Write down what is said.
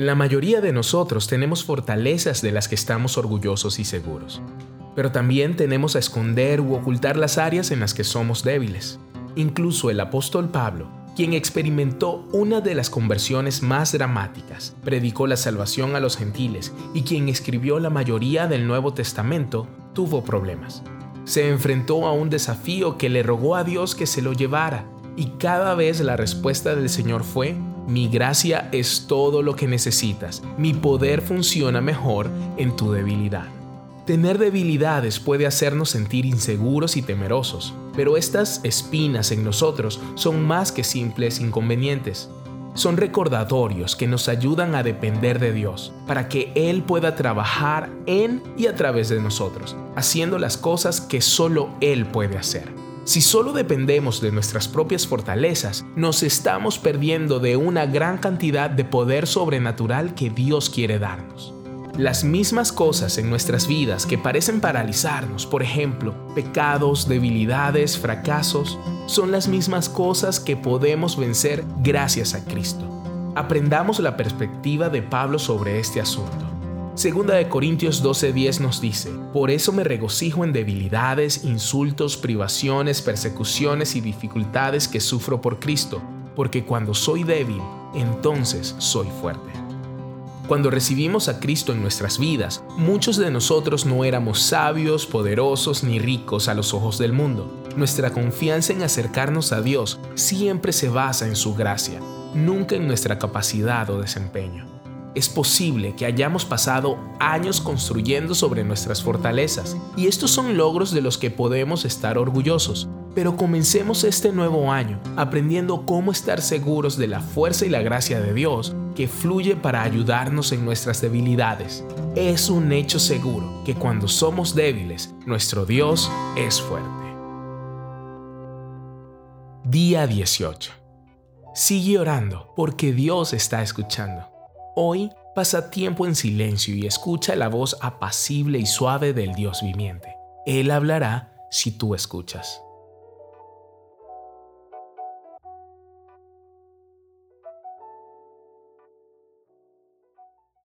La mayoría de nosotros tenemos fortalezas de las que estamos orgullosos y seguros, pero también tenemos a esconder u ocultar las áreas en las que somos débiles. Incluso el apóstol Pablo, quien experimentó una de las conversiones más dramáticas, predicó la salvación a los gentiles y quien escribió la mayoría del Nuevo Testamento, tuvo problemas. Se enfrentó a un desafío que le rogó a Dios que se lo llevara, y cada vez la respuesta del Señor fue, mi gracia es todo lo que necesitas. Mi poder funciona mejor en tu debilidad. Tener debilidades puede hacernos sentir inseguros y temerosos, pero estas espinas en nosotros son más que simples inconvenientes. Son recordatorios que nos ayudan a depender de Dios, para que Él pueda trabajar en y a través de nosotros, haciendo las cosas que solo Él puede hacer. Si solo dependemos de nuestras propias fortalezas, nos estamos perdiendo de una gran cantidad de poder sobrenatural que Dios quiere darnos. Las mismas cosas en nuestras vidas que parecen paralizarnos, por ejemplo, pecados, debilidades, fracasos, son las mismas cosas que podemos vencer gracias a Cristo. Aprendamos la perspectiva de Pablo sobre este asunto. Segunda de Corintios 12:10 nos dice, Por eso me regocijo en debilidades, insultos, privaciones, persecuciones y dificultades que sufro por Cristo, porque cuando soy débil, entonces soy fuerte. Cuando recibimos a Cristo en nuestras vidas, muchos de nosotros no éramos sabios, poderosos ni ricos a los ojos del mundo. Nuestra confianza en acercarnos a Dios siempre se basa en su gracia, nunca en nuestra capacidad o desempeño. Es posible que hayamos pasado años construyendo sobre nuestras fortalezas, y estos son logros de los que podemos estar orgullosos. Pero comencemos este nuevo año aprendiendo cómo estar seguros de la fuerza y la gracia de Dios que fluye para ayudarnos en nuestras debilidades. Es un hecho seguro que cuando somos débiles, nuestro Dios es fuerte. Día 18. Sigue orando porque Dios está escuchando. Hoy pasa tiempo en silencio y escucha la voz apacible y suave del Dios viviente. Él hablará si tú escuchas.